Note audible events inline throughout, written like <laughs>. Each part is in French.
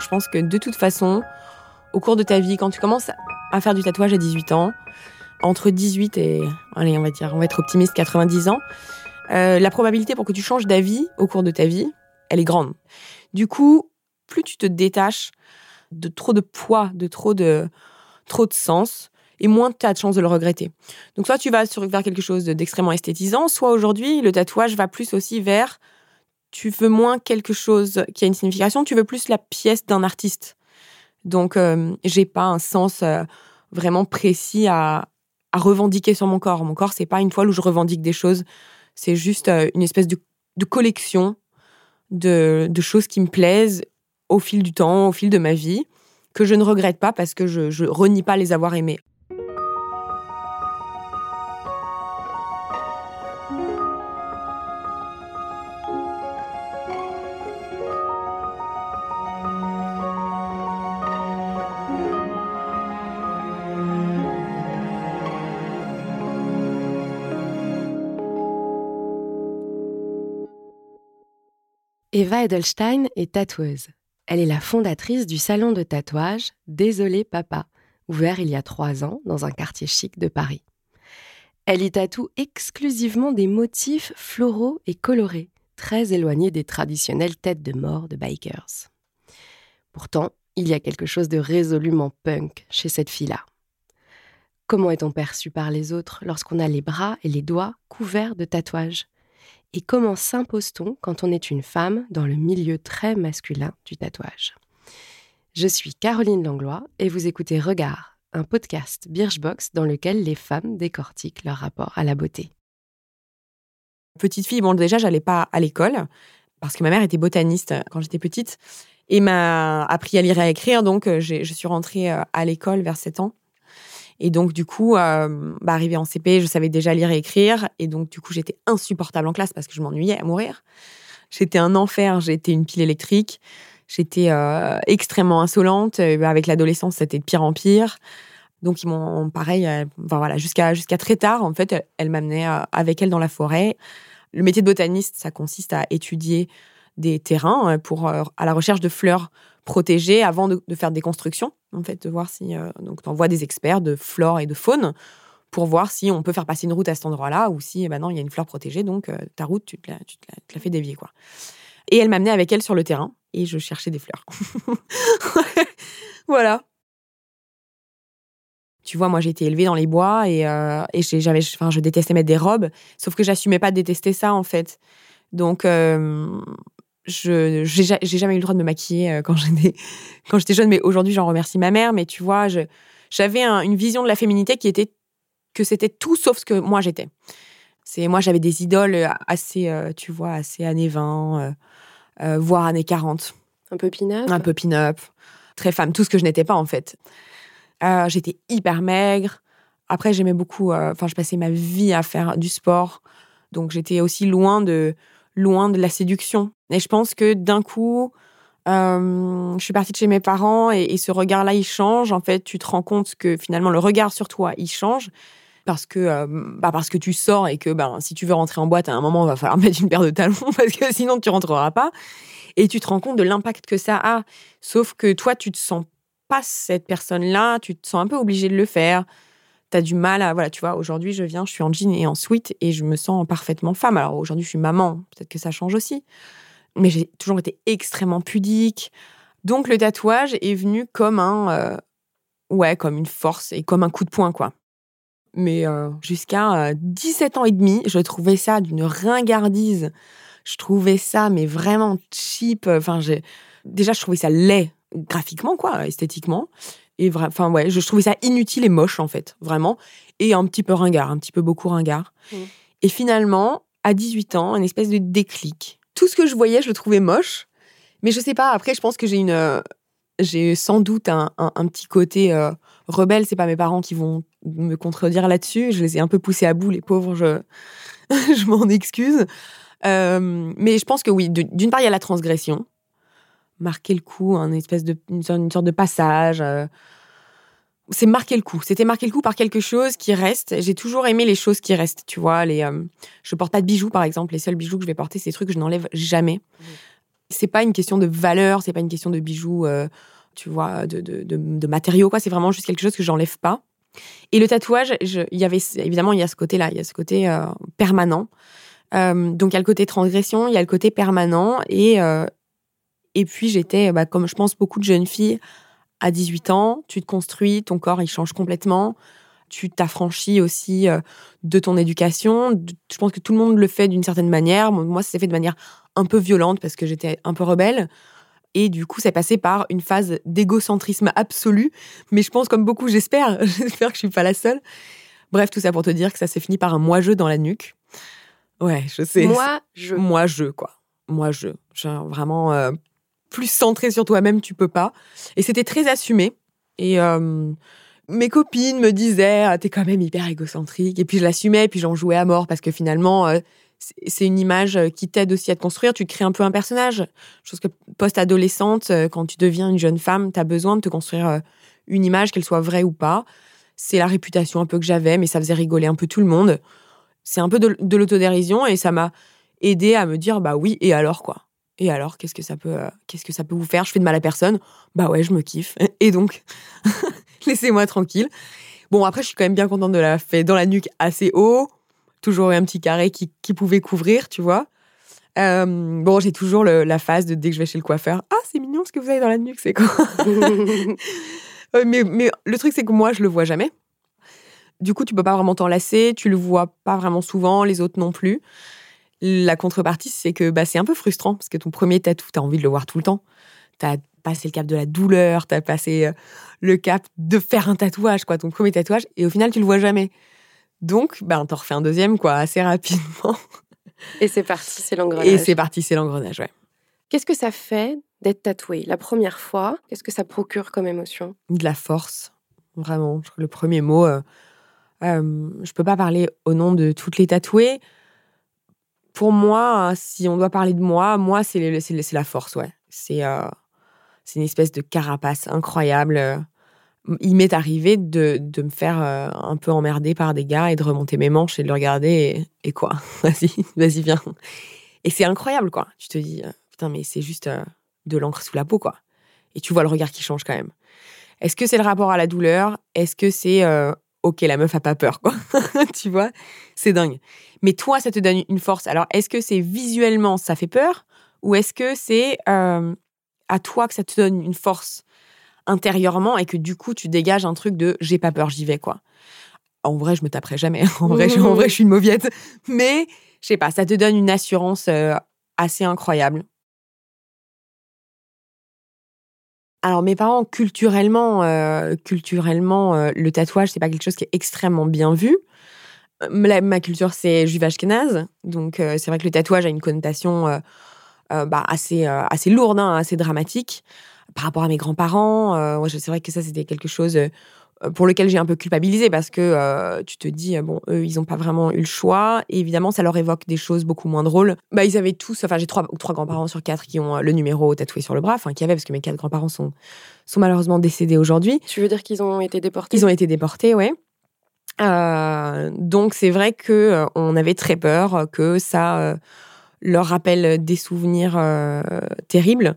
Je pense que de toute façon, au cours de ta vie, quand tu commences à faire du tatouage à 18 ans, entre 18 et, allez, on va dire, on va être optimiste, 90 ans, euh, la probabilité pour que tu changes d'avis au cours de ta vie, elle est grande. Du coup, plus tu te détaches de trop de poids, de trop de, trop de sens, et moins tu as de chance de le regretter. Donc soit tu vas vers quelque chose d'extrêmement esthétisant, soit aujourd'hui, le tatouage va plus aussi vers tu veux moins quelque chose qui a une signification, tu veux plus la pièce d'un artiste. Donc euh, j'ai pas un sens euh, vraiment précis à, à revendiquer sur mon corps. Mon corps, c'est pas une toile où je revendique des choses. C'est juste euh, une espèce de, collection de, choses qui me plaisent au fil du temps, au fil de ma vie, que je ne regrette pas parce que je, je renie pas les avoir aimés. Eva Edelstein est tatoueuse. Elle est la fondatrice du salon de tatouage Désolé Papa, ouvert il y a trois ans dans un quartier chic de Paris. Elle y tatoue exclusivement des motifs floraux et colorés, très éloignés des traditionnelles têtes de mort de bikers. Pourtant, il y a quelque chose de résolument punk chez cette fille-là. Comment est-on perçu par les autres lorsqu'on a les bras et les doigts couverts de tatouages? Et comment s'impose-t-on quand on est une femme dans le milieu très masculin du tatouage? Je suis Caroline Langlois et vous écoutez Regard, un podcast Birchbox dans lequel les femmes décortiquent leur rapport à la beauté. Petite fille, bon déjà j'allais pas à l'école parce que ma mère était botaniste quand j'étais petite et m'a appris à lire et à écrire donc euh, je suis rentrée euh, à l'école vers 7 ans. Et donc, du coup, euh, bah, arrivée en CP, je savais déjà lire et écrire. Et donc, du coup, j'étais insupportable en classe parce que je m'ennuyais à mourir. J'étais un enfer, j'étais une pile électrique. J'étais euh, extrêmement insolente. Euh, avec l'adolescence, c'était de pire en pire. Donc, ils m'ont, pareil, enfin, voilà, jusqu'à jusqu'à très tard, en fait, elle, m'amenait avec elle dans la forêt. Le métier de botaniste, ça consiste à étudier des terrains pour, à la recherche de fleurs protéger avant de, faire des constructions, en fait, de voir si. Euh, donc, tu envoies des experts de flore et de faune pour voir si on peut faire passer une route à cet endroit-là ou si, eh ben il y a une fleur protégée, donc euh, ta route, tu te, la, tu, la, fais dévier, quoi. Et elle m'amenait avec elle sur le terrain et je cherchais des fleurs. <laughs> voilà. Tu vois, moi, j'ai été élevée dans les bois et, euh, et j'avais, enfin, je détestais mettre des robes, sauf que j'assumais pas de détester ça, en fait. Donc, je j'ai jamais eu le droit de me maquiller euh, quand j'étais <laughs> quand j'étais jeune mais aujourd'hui j'en remercie ma mère mais tu vois j'avais une vision de la féminité qui était que c'était tout sauf ce que moi j'étais. C'est moi j'avais des idoles euh, assez euh, tu vois assez années 20 voire années 40 un peu pin-up. Un peu pin-up. Très femme. Tout ce que je n'étais pas en fait. J'étais hyper maigre. Après j'aimais beaucoup enfin je passais ma vie à faire du sport. Donc j'étais aussi loin de loin de la séduction. Et je pense que d'un coup, euh, je suis partie de chez mes parents et, ce regard-là, il change. En fait, tu te rends compte que finalement, le regard sur toi, il change. Parce que, euh, bah parce que tu sors et que ben, si tu veux rentrer en boîte, à un moment, il va falloir <laughs> mettre une paire de talons <laughs> parce que sinon, tu rentreras pas. Et tu te rends compte de l'impact que ça a. Sauf que toi, tu te sens pas cette personne-là, tu te sens un peu obligé de le faire tu as du mal à. Voilà, tu vois, aujourd'hui, je viens, je suis en jean et en sweat et je me sens parfaitement femme. Alors aujourd'hui, je suis maman, peut-être que ça change aussi. Mais j'ai toujours été extrêmement pudique. Donc le tatouage est venu comme un. Euh, ouais, comme une force et comme un coup de poing, quoi. Mais euh, jusqu'à 17 euh, ans et demi, je trouvais ça d'une ringardise. Je trouvais ça, mais vraiment cheap. Enfin, j'ai déjà, je trouvais ça laid graphiquement, quoi, esthétiquement. Et enfin, ouais, je trouvais ça inutile et moche, en fait, vraiment. Et un petit peu ringard, un petit peu beaucoup ringard. Mmh. Et finalement, à 18 ans, une espèce de déclic. Tout ce que je voyais, je le trouvais moche. Mais je sais pas, après, je pense que j'ai une. Euh, j'ai sans doute un, un, petit côté euh, rebelle. C'est pas mes parents qui vont me contredire là-dessus. Je les ai un peu poussés à bout, les pauvres, je, <laughs> je m'en excuse. Euh, mais je pense que oui, d'une part, il y a la transgression marquer le coup, un espèce de, une, sorte de passage. Euh. c'est marquer le coup. C'était marquer le coup par quelque chose qui reste. J'ai toujours aimé les choses qui restent, tu vois. Les, euh, je porte pas de bijoux, par exemple. Les seuls bijoux que je vais porter, c'est des trucs que je n'enlève jamais. C'est pas une question de valeur, c'est pas une question de bijoux, euh, tu vois, de, de, de, matériaux, quoi. C'est vraiment juste quelque chose que j'enlève pas. Et le tatouage, il y avait évidemment, il y a ce côté-là, il y a ce côté euh, permanent. Euh, donc il y a le côté transgression, il y a le côté permanent. Et, et puis j'étais, bah, comme je pense beaucoup de jeunes filles, à 18 ans, tu te construis, ton corps il change complètement tu t'affranchis aussi euh, de ton éducation. Je pense que tout le monde le fait d'une certaine manière. Moi, ça s'est fait de manière un peu violente parce que j'étais un peu rebelle. Et du coup, c'est passé par une phase d'égocentrisme absolu. Mais je pense, comme beaucoup, j'espère, <laughs> j'espère que je suis pas la seule. Bref, tout ça pour te dire que ça s'est fini par un moi-je dans la nuque. Ouais, je sais. Moi, je. Moi, je, quoi. Moi, je. Genre, vraiment, euh, plus centré sur toi-même, tu peux pas. Et c'était très assumé. Et euh, mes copines me disaient ah, t'es quand même hyper égocentrique. Et puis je l'assumais et puis j'en jouais à mort parce que finalement euh, c'est une image euh, qui t'aide aussi à te construire. Tu crées un peu un personnage. Je pense que post-adolescente euh, quand tu deviens une jeune femme tu as besoin de te construire une image qu'elle soit vraie ou pas. C'est la réputation un peu que j'avais mais ça faisait rigoler un peu tout le monde. C'est un peu de l'autodérision et ça m'a aidé à me dire bah oui et alors quoi? Et alors, qu'est-ce que ça peut, qu'est-ce que ça peut vous faire? Je fais de mal à personne. Bah ouais, je me kiffe. <laughs> Et donc, <laughs> laissez-moi tranquille. Bon, après, je suis quand même bien contente de la faire dans la nuque assez haut. Toujours un petit carré qui, pouvait couvrir, tu vois. Euh, bon, j'ai toujours la phase de dès que je vais chez le coiffeur. Ah, c'est mignon ce que vous avez dans la nuque, c'est quoi? <laughs> Mais, mais le truc, c'est que moi, je le vois jamais. Du coup, tu peux pas vraiment t'en lasser. Tu le vois pas vraiment souvent, les autres non plus. La contrepartie, c'est que bah, c'est un peu frustrant parce que ton premier tatou, tu as envie de le voir tout le temps. Tu as passé le cap de la douleur, tu as passé euh, le cap de faire un tatouage, quoi, ton premier tatouage, et au final, tu le vois jamais. Donc, ben, t'en refais un deuxième, quoi, assez rapidement. Et c'est parti, c'est l'engrenage. Et c'est parti, c'est l'engrenage, ouais. Qu'est-ce que ça fait d'être tatoué? La première fois Qu'est-ce que ça procure comme émotion? De la force, vraiment. Le premier mot, euh, euh, je peux pas parler au nom de toutes les tatouées pour moi, si on doit parler de moi, moi, c'est la force, ouais. C'est euh, une espèce de carapace incroyable. Il m'est arrivé de, de, me faire euh, un peu emmerder par des gars et de remonter mes manches et de le regarder et, quoi? <laughs> Vas-y, vas-y, viens. Et c'est incroyable, quoi. Tu te dis, euh, putain, mais c'est juste de l'encre sous la peau, quoi. Et tu vois le regard qui change quand même. Est-ce que c'est le rapport à la douleur? Est-ce que c'est ok, la meuf a pas peur, quoi. <laughs> tu vois, c'est dingue. Mais toi, ça te donne une force. Alors, est-ce que c'est visuellement, ça fait peur Ou est-ce que c'est euh, à toi que ça te donne une force intérieurement et que du coup, tu dégages un truc de j'ai pas peur, j'y vais, quoi? En vrai, je me taperai jamais. <laughs> en, vrai, je, suis une mauviette. Mais, je sais pas, ça te donne une assurance euh, assez incroyable. Alors mes parents culturellement, euh, culturellement, euh, le tatouage c'est pas quelque chose qui est extrêmement bien vu. Euh, ma culture c'est juive ashkénaze, donc c'est vrai que le tatouage a une connotation bah, assez assez lourde, hein, assez dramatique par rapport à mes grands-parents. c'est vrai que ça c'était quelque chose pour lequel j'ai un peu culpabilisé parce que euh, tu te dis euh, bon eux ils n'ont pas vraiment eu le choix. Et évidemment ça leur évoque des choses beaucoup moins drôles. Bah ils avaient tous enfin j'ai trois trois grands-parents sur quatre qui ont le numéro tatoué sur le bras enfin qui avaient parce que mes quatre grands-parents sont sont malheureusement décédés aujourd'hui. Tu veux dire qu'ils ont été déportés? Ils ont été déportés ouais. Donc c'est vrai que on avait très peur que ça leur rappelle des souvenirs terribles.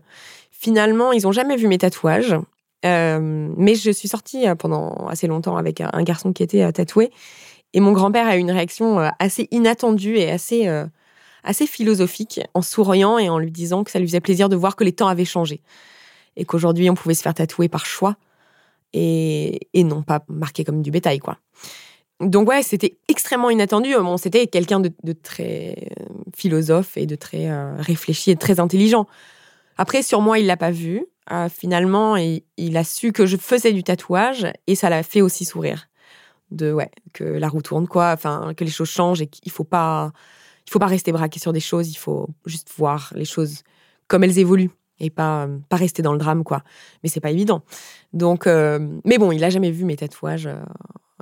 Finalement ils ont jamais vu mes tatouages euh, mais je suis sortie euh, pendant assez longtemps avec un, garçon qui était euh, tatoué. Et mon grand-père a eu une réaction assez inattendue et assez, assez philosophique en souriant et en lui disant que ça lui faisait plaisir de voir que les temps avaient changé. Et qu'aujourd'hui, on pouvait se faire tatouer par choix et, et non pas marqué comme du bétail, quoi. Donc ouais, c'était extrêmement inattendu. Bon, c'était quelqu'un de, de, très philosophe et de très réfléchi et de très intelligent. Après, sur moi, il l'a pas vu. Euh, finalement, il, a su que je faisais du tatouage et ça l'a fait aussi sourire. De ouais, que la roue tourne quoi, enfin que les choses changent et qu'il faut pas, il faut pas rester braqué sur des choses. Il faut juste voir les choses comme elles évoluent et pas pas rester dans le drame quoi. Mais c'est pas évident. Donc, euh, mais bon, il a jamais vu mes tatouages. Euh,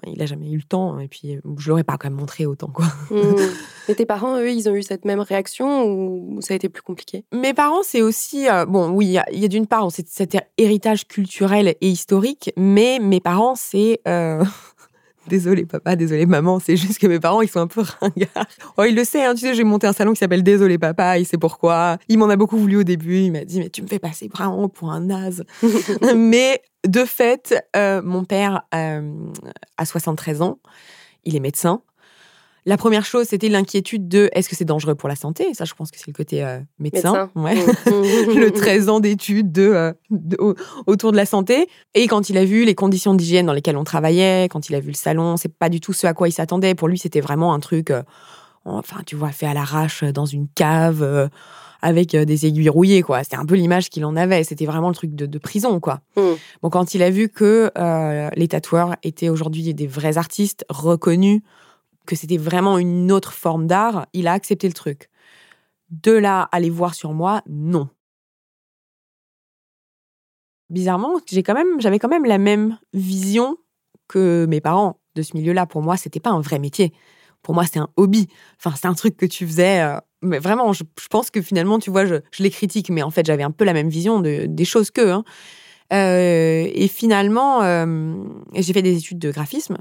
il a jamais eu le temps et puis je l'aurais pas quand même montré autant quoi. Mmh. <laughs> Et tes parents, eux, ils ont eu cette même réaction ou ça a été plus compliqué? Mes parents, c'est aussi euh, bon, oui, il y a, d'une part cet héritage culturel et historique, mais mes parents, c'est euh, Désolé papa, désolé maman, c'est juste que mes parents, ils sont un peu <laughs> ringards. Oh, il le sait, hein, tu sais, j'ai monté un salon qui s'appelle Désolé papa, il sait pourquoi. Il m'en a beaucoup voulu au début, il m'a dit, mais tu me fais passer vraiment pour un naze. <laughs> mais de fait, euh, mon père euh, a 73 ans, il est médecin. La première chose, c'était l'inquiétude de est-ce que c'est dangereux pour la santé? Ça, je pense que c'est le côté euh, médecin. Ouais. Mmh. <laughs> le 13 ans d'études de, euh, autour de la santé. Et quand il a vu les conditions d'hygiène dans lesquelles on travaillait, quand il a vu le salon, c'est pas du tout ce à quoi il s'attendait. Pour lui, c'était vraiment un truc, euh, enfin, tu vois, fait à l'arrache dans une cave avec des aiguilles rouillées, quoi. C'était un peu l'image qu'il en avait. C'était vraiment le truc de, prison, quoi. Mmh. Bon, quand il a vu que les tatoueurs étaient aujourd'hui des vrais artistes reconnus, que c'était vraiment une autre forme d'art, il a accepté le truc. De là les voir sur moi, non. Bizarrement, j'ai quand même, j'avais quand même la même vision que mes parents de ce milieu-là. Pour moi, c'était pas un vrai métier. Pour moi, c'était un hobby. Enfin, c'est un truc que tu faisais. Euh, mais vraiment, je, pense que finalement, tu vois, je, les critique, mais en fait, j'avais un peu la même vision de, des choses qu'eux. Hein. Euh, et finalement, euh, j'ai fait des études de graphisme.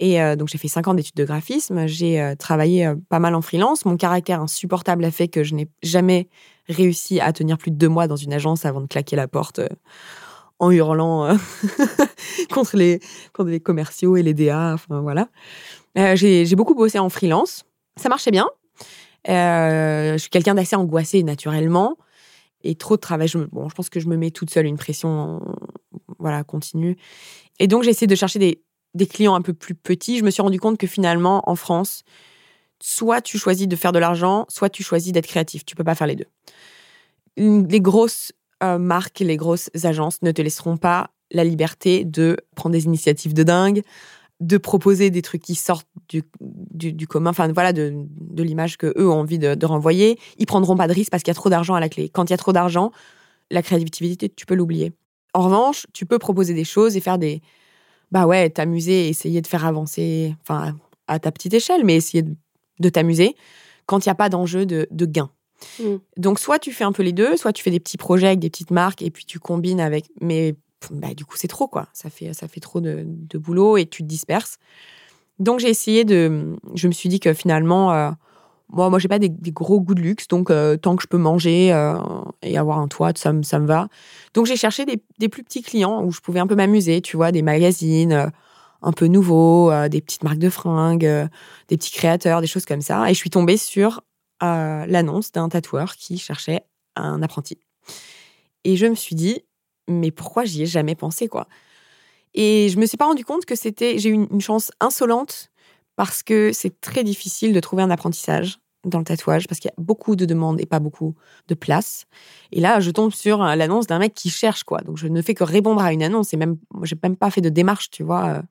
Et euh, donc, j'ai fait cinq ans d'études de graphisme. J'ai euh, travaillé euh, pas mal en freelance. Mon caractère insupportable a fait que je n'ai jamais réussi à tenir plus de deux mois dans une agence avant de claquer la porte en hurlant <laughs> contre, les, contre les commerciaux et les DA. Enfin, voilà. j'ai beaucoup bossé en freelance. Ça marchait bien. je suis quelqu'un d'assez angoissé naturellement. Et trop de travail. Je, bon, je pense que je me mets toute seule une pression voilà, continue. Et donc, j'ai essayé de chercher des, des clients un peu plus petits, je me suis rendu compte que finalement, en France, soit tu choisis de faire de l'argent, soit tu choisis d'être créatif. Tu peux pas faire les deux. Les grosses euh, marques, les grosses agences ne te laisseront pas la liberté de prendre des initiatives de dingue, de proposer des trucs qui sortent du, commun, enfin voilà, de, l'image que eux ont envie de, renvoyer. Ils prendront pas de risques parce qu'il y a trop d'argent à la clé. Quand il y a trop d'argent, la créativité, tu peux l'oublier. En revanche, tu peux proposer des choses et faire des, bah ouais, t'amuser, essayer de faire avancer, enfin, à ta petite échelle, mais essayer de, t'amuser quand il n'y a pas d'enjeu de, de, gain. Mmh. Donc, soit tu fais un peu les deux, soit tu fais des petits projets avec des petites marques et puis tu combines avec. Mais bah, du coup, c'est trop, quoi. Ça fait, ça fait trop de, de, boulot et tu te disperses. Donc, j'ai essayé de. Je me suis dit que finalement, euh, moi, moi, j'ai pas des, gros goûts de luxe, donc euh, tant que je peux manger euh, et avoir un toit, ça, ça me va. Donc j'ai cherché des, plus petits clients où je pouvais un peu m'amuser, tu vois, des magazines euh, un peu nouveaux, des petites marques de fringues, des petits créateurs, des choses comme ça. Et je suis tombée sur l'annonce d'un tatoueur qui cherchait un apprenti. Et je me suis dit, mais pourquoi j'y ai jamais pensé, quoi? Et je me suis pas rendu compte que c'était, j'ai eu une chance insolente parce que c'est très difficile de trouver un apprentissage dans le tatouage parce qu'il y a beaucoup de demandes et pas beaucoup de place. Et là, je tombe sur euh, l'annonce d'un mec qui cherche quoi. Donc je ne fais que répondre à une annonce et même j'ai même pas fait de démarche, tu vois. Euh.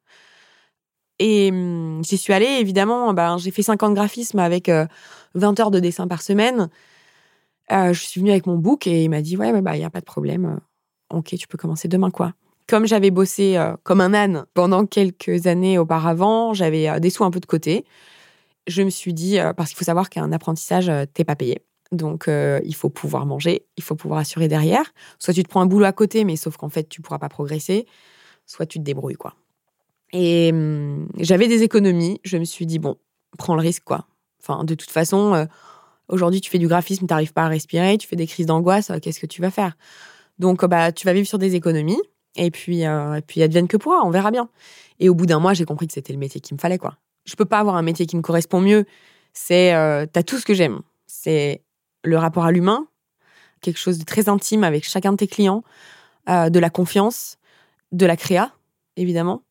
Et hum, j'y suis allée évidemment, ben, j'ai fait 5 ans de graphisme avec 20 euh, heures de dessin par semaine. je suis venue avec mon book et il m'a dit ouais, bah il y a pas de problème. OK, tu peux commencer demain quoi comme j'avais bossé euh, comme un âne pendant quelques années auparavant, j'avais euh, des sous un peu de côté. Je me suis dit, euh, parce qu'il faut savoir qu'un apprentissage, t'es pas payé. Donc, il faut pouvoir manger, il faut pouvoir assurer derrière. Soit tu te prends un boulot à côté, mais sauf qu'en fait, tu pourras pas progresser. Soit tu te débrouilles, quoi. Et hum, j'avais des économies. Je me suis dit, bon, prends le risque, quoi. Enfin, de toute façon, aujourd'hui, tu fais du graphisme, tu n'arrives pas à respirer, tu fais des crises d'angoisse, qu'est-ce que tu vas faire? Donc, bah, tu vas vivre sur des économies. Et puis, euh, et puis advienne que pourra, on verra bien. Et au bout d'un mois, j'ai compris que c'était le métier qu'il me fallait, quoi. Je peux pas avoir un métier qui me correspond mieux. C'est, euh, t'as tout ce que j'aime. C'est le rapport à l'humain, quelque chose de très intime avec chacun de tes clients, euh, de la confiance, de la créa, évidemment,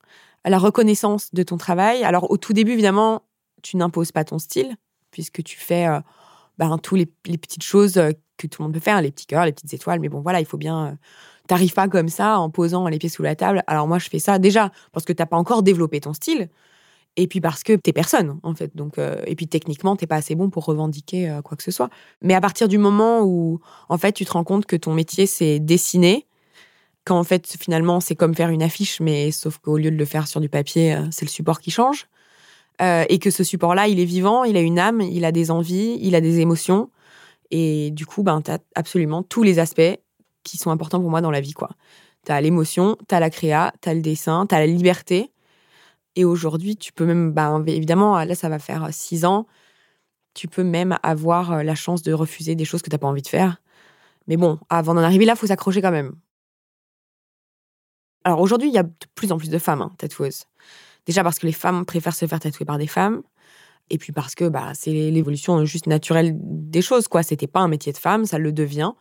la reconnaissance de ton travail. Alors, au tout début, évidemment, tu n'imposes pas ton style, puisque tu fais ben, tous les, les, petites choses que tout le monde peut faire, les petits cœurs, les petites étoiles. Mais bon, voilà, il faut bien T'arrives pas comme ça en posant les pieds sous la table. Alors moi, je fais ça déjà parce que t'as pas encore développé ton style. Et puis parce que t'es personne, en fait. Donc, euh, et puis techniquement, t'es pas assez bon pour revendiquer euh, quoi que ce soit. Mais à partir du moment où, en fait, tu te rends compte que ton métier, c'est dessiner, quand en fait, finalement, c'est comme faire une affiche, mais sauf qu'au lieu de le faire sur du papier, euh, c'est le support qui change. et que ce support-là, il est vivant, il a une âme, il a des envies, il a des émotions. Et du coup, ben, tu as absolument tous les aspects qui sont importants pour moi dans la vie, quoi. T'as l'émotion, t'as la créa, t'as le dessin, t'as la liberté. Et aujourd'hui, tu peux même, bah, évidemment, là, ça va faire six ans, tu peux même avoir la chance de refuser des choses que tu n'as pas envie de faire. Mais bon, avant d'en arriver là, il faut s'accrocher quand même. Alors aujourd'hui, il y a de plus en plus de femmes hein, tatoueuses. Déjà parce que les femmes préfèrent se faire tatouer par des femmes. Et puis parce que bah, c'est l'évolution juste naturelle des choses. quoi. C'était pas un métier de femme, ça le devient.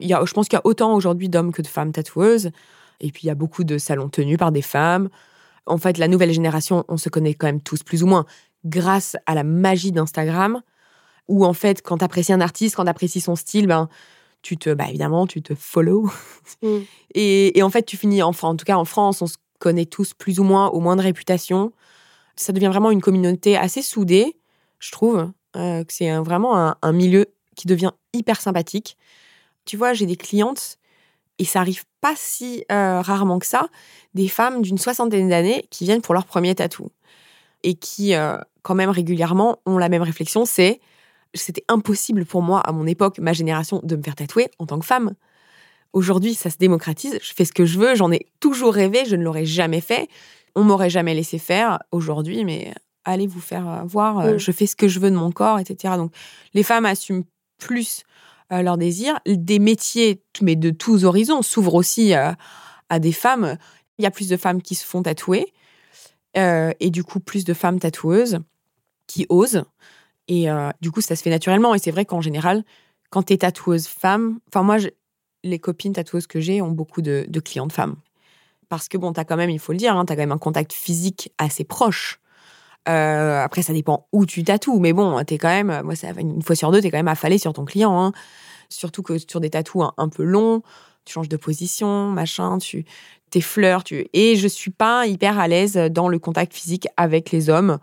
Il y a, je pense qu'il y a autant aujourd'hui d'hommes que de femmes tatoueuses. Et puis il y a beaucoup de salons tenus par des femmes. En fait, la nouvelle génération, on se connaît quand même tous plus ou moins grâce à la magie d'Instagram. Où en fait, quand tu apprécies un artiste, quand tu apprécies son style, ben, tu te, bah, évidemment, tu te follow. Mm. Et, en fait, tu finis, enfin, en tout cas en France, on se connaît tous plus ou moins, au moins de réputation. Ça devient vraiment une communauté assez soudée, je trouve. Euh, que c'est vraiment un, milieu qui devient hyper sympathique. Tu vois, j'ai des clientes, et ça arrive pas si euh, rarement que ça, des femmes d'une soixantaine d'années qui viennent pour leur premier tatou. Et qui, euh, quand même régulièrement, ont la même réflexion, c'est c'était impossible pour moi, à mon époque, ma génération, de me faire tatouer en tant que femme. Aujourd'hui, ça se démocratise, je fais ce que je veux, j'en ai toujours rêvé, je ne l'aurais jamais fait. On m'aurait jamais laissé faire aujourd'hui, mais allez vous faire euh, voir, euh, je fais ce que je veux de mon corps, etc. Donc, les femmes assument plus euh, leurs désirs. Des métiers, mais de tous horizons, s'ouvrent aussi à des femmes. Il y a plus de femmes qui se font tatouer, et du coup, plus de femmes tatoueuses qui osent. Et du coup, ça se fait naturellement. Et c'est vrai qu'en général, quand tu es tatoueuse femme, enfin, moi, les copines tatoueuses que j'ai ont beaucoup de, de clientes femmes. Parce que, bon, tu as quand même, il faut le dire, hein, tu as quand même un contact physique assez proche. Euh, après, ça dépend où tu tatoues. Mais bon, tu es quand même, moi, ça, une fois sur deux, tu es quand même affalé sur ton client. Hein. Surtout que sur des tatous un, peu longs, tu changes de position, machin, tu t'effleures. Tu... Et je suis pas hyper à l'aise dans le contact physique avec les hommes.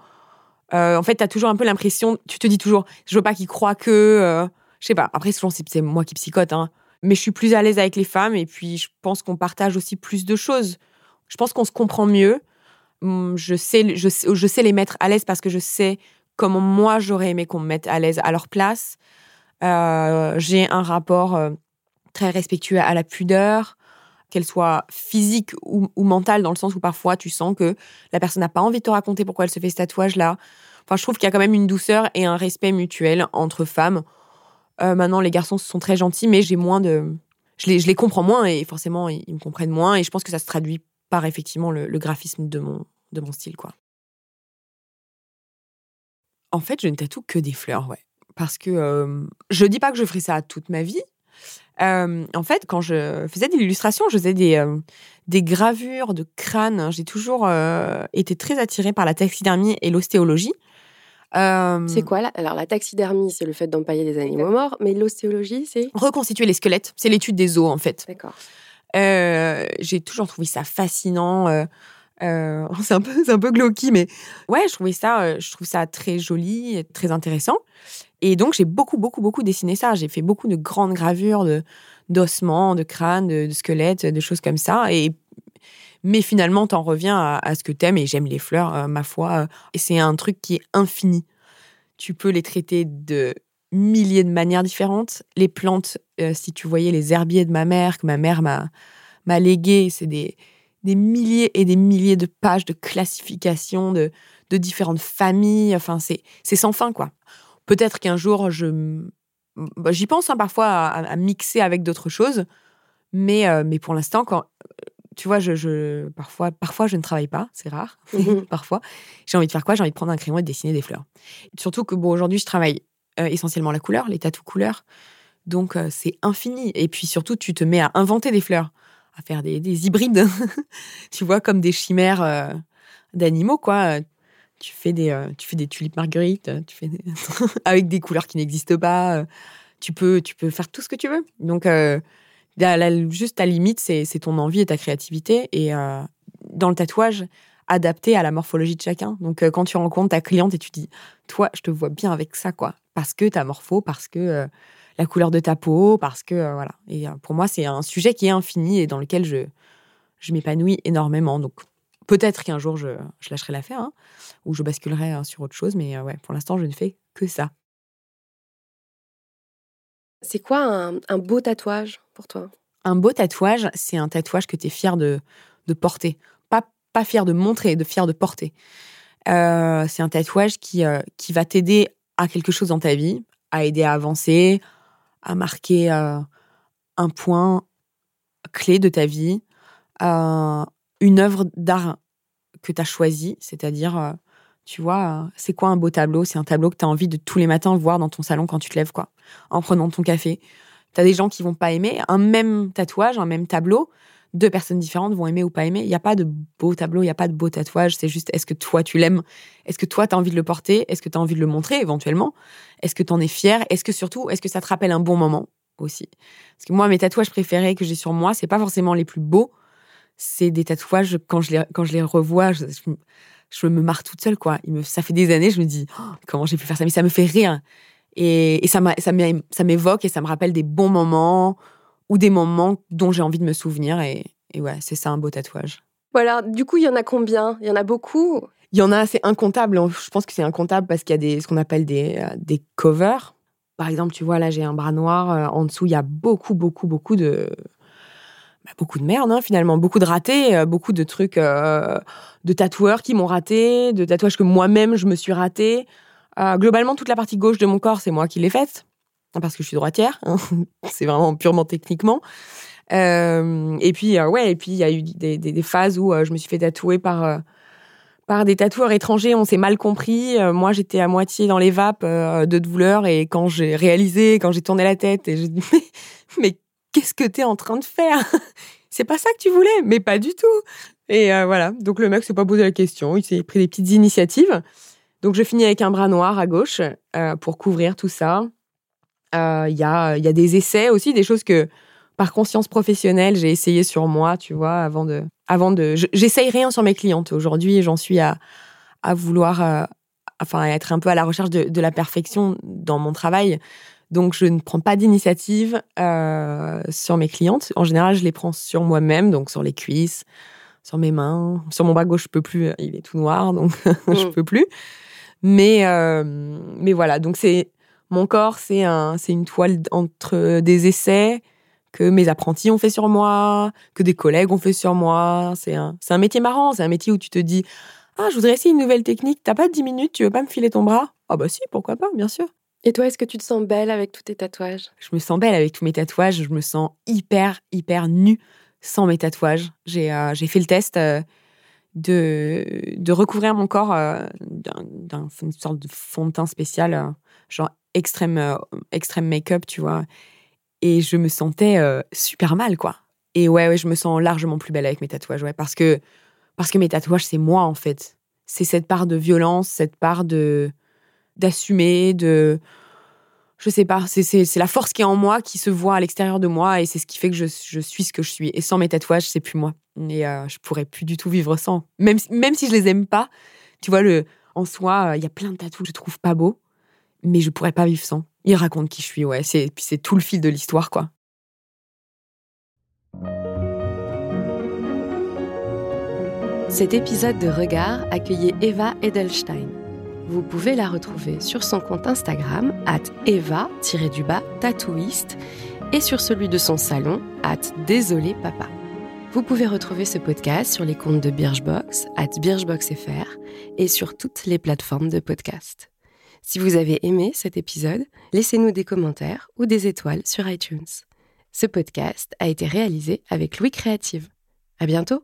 Euh, en fait, tu as toujours un peu l'impression, tu te dis toujours, je veux pas qu'ils croient que. Euh, je sais pas, après, souvent, c'est moi qui psychote, hein, mais je suis plus à l'aise avec les femmes et puis je pense qu'on partage aussi plus de choses. Je pense qu'on se comprend mieux. Hum, je sais, je, je sais les mettre à l'aise parce que je sais comment moi j'aurais aimé qu'on me mette à l'aise à leur place. Euh, j'ai un rapport très respectueux à la pudeur qu'elle soit physique ou, mentale, dans le sens où parfois tu sens que la personne n'a pas envie de te raconter pourquoi elle se fait ce tatouage-là. Enfin, je trouve qu'il y a quand même une douceur et un respect mutuel entre femmes. Euh, maintenant, les garçons sont très gentils, mais j'ai moins de. Je les, je les comprends moins et forcément, ils, me comprennent moins. Et je pense que ça se traduit par effectivement le, graphisme de mon, de mon style, quoi. En fait, je ne tatoue que des fleurs, ouais. Parce que euh, je dis pas que je ferai ça toute ma vie, euh, en fait, quand je faisais des illustrations, je faisais des, euh, des gravures de crânes. J'ai toujours été très attirée par la taxidermie et l'ostéologie. C'est quoi là Alors la taxidermie, c'est le fait d'empailler des animaux morts, mais l'ostéologie, c'est reconstituer les squelettes. C'est l'étude des os en fait. D'accord. J'ai toujours trouvé ça fascinant. <laughs> c'est un peu, c'est un peu glauque, mais ouais, je trouvais ça, je trouve ça très joli, très intéressant. Et donc, j'ai beaucoup, beaucoup, beaucoup dessiné ça. J'ai fait beaucoup de grandes gravures de, d'ossements, de crânes, de, squelettes, de choses comme ça. Et, mais finalement, t'en reviens à, ce que t'aimes. Et j'aime les fleurs, euh, ma foi. Et c'est un truc qui est infini. Tu peux les traiter de milliers de manières différentes. Les plantes, euh, si tu voyais les herbiers de ma mère, que ma mère m'a, m'a légué, c'est des, des milliers et des milliers de pages de classification de, de différentes familles. Enfin, c'est, c'est sans fin, quoi. Peut-être qu'un jour, je, bah, j'y pense hein, parfois à, mixer avec d'autres choses, mais, euh, mais pour l'instant, quand tu vois, je, parfois, parfois je ne travaille pas, c'est rare, mmh <laughs> parfois. J'ai envie de faire quoi? J'ai envie de prendre un crayon et de dessiner des fleurs. Surtout que bon, aujourd'hui, je travaille euh, essentiellement la couleur, les tatous couleurs, donc euh, c'est infini. Et puis surtout, tu te mets à inventer des fleurs, à faire des, des hybrides, <laughs> tu vois, comme des chimères d'animaux, quoi tu fais des, euh, tu fais des tulipes marguerites, tu fais <laughs> avec des couleurs qui n'existent pas. Euh, tu peux, tu peux faire tout ce que tu veux. Donc, euh, juste ta limite, c'est ton envie et ta créativité. Et dans le tatouage, adapté à la morphologie de chacun. Donc, quand tu rencontres ta cliente et tu dis, toi, je te vois bien avec ça, quoi. Parce que ta morpho, parce que la couleur de ta peau, parce que, voilà. Et pour moi, c'est un sujet qui est infini et dans lequel je, m'épanouis énormément. Donc, Peut-être qu'un jour, je, lâcherai l'affaire, hein, ou je basculerai hein, sur autre chose, mais euh, ouais, pour l'instant, je ne fais que ça. C'est quoi un, beau tatouage? Un beau tatouage, c'est un tatouage que tu es fier de, porter. Pas, pas fier de montrer, de fier de porter. Euh, c'est un tatouage qui, euh, qui va t'aider à quelque chose dans ta vie, à aider à avancer, à marquer euh, un point clé de ta vie, une œuvre d'art que tu as choisie, c'est-à-dire, tu vois, c'est quoi un beau tableau? C'est un tableau que tu as envie de tous les matins voir dans ton salon quand tu te lèves, quoi, en prenant ton café. Tu des gens qui vont pas aimer un même tatouage, un même tableau, deux personnes différentes vont aimer ou pas aimer. Il n'y a pas de beau tableau, il n'y a pas de beau tatouage. C'est juste, est-ce que toi, tu l'aimes? Est-ce que toi, tu as envie de le porter? Est-ce que tu as envie de le montrer éventuellement? Est-ce que tu en es fier Est-ce que surtout, est-ce que ça te rappelle un bon moment aussi? Parce que moi, mes tatouages préférés que j'ai sur moi, c'est pas forcément les plus beaux. C'est des tatouages, quand je les, quand je les revois, je, je, me marre toute seule, quoi. Il me, ça fait des années, je me dis, oh, comment j'ai pu faire ça? Mais ça me fait rire. Et, et ça m'évoque et ça me rappelle des bons moments ou des moments dont j'ai envie de me souvenir. Et, ouais, c'est ça un beau tatouage. Voilà, du coup, il y en a combien? Il y en a beaucoup? Il y en a, c'est incontable. Je pense que c'est incontable parce qu'il y a des, ce qu'on appelle des, euh, des covers. Par exemple, tu vois, là, j'ai un bras noir. Euh, en dessous, il y a beaucoup, beaucoup, beaucoup de. Bah, beaucoup de merde, hein, finalement. Beaucoup de ratés, euh, beaucoup de trucs de tatoueurs qui m'ont raté, de tatouages que moi-même, je me suis raté. Globalement, toute la partie gauche de mon corps, c'est moi qui l'ai faite parce que je suis droitière. Hein. <laughs> c'est vraiment purement techniquement. Euh, et puis, euh, ouais, et puis il y a eu des, phases où euh, je me suis fait tatouer par, par des tatoueurs étrangers. On s'est mal compris. moi, j'étais à moitié dans les vapes de douleur. Et quand j'ai réalisé, quand j'ai tourné la tête, et j'ai dit <laughs> Mais, qu'est-ce que tu es en train de faire? <laughs> C'est pas ça que tu voulais Mais pas du tout. Et voilà. Donc, le mec s'est pas posé la question. Il s'est pris des petites initiatives. Donc, je finis avec un bras noir à gauche pour couvrir tout ça. Euh, il y, a, y a des essais aussi, des choses que par conscience professionnelle, j'ai essayé sur moi, tu vois, avant de. Avant de J'essaye rien sur mes clientes. Aujourd'hui, j'en suis à, à vouloir. Euh, enfin, être un peu à la recherche de, de, la perfection dans mon travail. Donc, je ne prends pas d'initiative euh, sur mes clientes. En général, je les prends sur moi-même, donc sur les cuisses, sur mes mains. Sur mon bras gauche, je peux plus. Il est tout noir, donc <laughs> je mm. peux plus. Mais, mais voilà, donc c'est mon corps, c'est un, c'est une toile entre des essais que mes apprentis ont fait sur moi, que des collègues ont fait sur moi. C'est un, c'est un métier marrant. C'est un métier où tu te dis, ah, je voudrais essayer une nouvelle technique. T'as pas 10 minutes, tu veux pas me filer ton bras? Ah bah si, pourquoi pas, bien sûr. Et toi, est-ce que tu te sens belle avec tous tes tatouages? Je me sens belle avec tous mes tatouages. Je me sens hyper, hyper nue sans mes tatouages. J'ai, euh, fait le test euh, de, recouvrir mon corps euh, d'un, d'une sorte de fond de teint spécial, genre extrême, euh, extrême make-up, tu vois. Et je me sentais euh, super mal, quoi. Et ouais, je me sens largement plus belle avec mes tatouages, ouais, parce que, parce que mes tatouages, c'est moi, en fait. C'est cette part de violence, cette part de d'assumer, de. Je sais pas, c'est la force qui est en moi qui se voit à l'extérieur de moi et c'est ce qui fait que je, suis ce que je suis. Et sans mes tatouages, c'est plus moi. Et euh, je pourrais plus du tout vivre sans. Même, même si je les aime pas, tu vois, le, en soi, il y a plein de tatouages que je trouve pas beaux mais je pourrais pas vivre sans. Il raconte qui je suis, ouais. C'est, puis c'est tout le fil de l'histoire, quoi. Cet épisode de Regard accueillait Eva Edelstein. Vous pouvez la retrouver sur son compte Instagram, at eva-du-bas tatouiste, et sur celui de son salon, at désolé papa. Vous pouvez retrouver ce podcast sur les comptes de Birchbox, at birchboxfr, et sur toutes les plateformes de podcast. Si vous avez aimé cet épisode, laissez-nous des commentaires ou des étoiles sur iTunes. Ce podcast a été réalisé avec Louis Créative. À bientôt!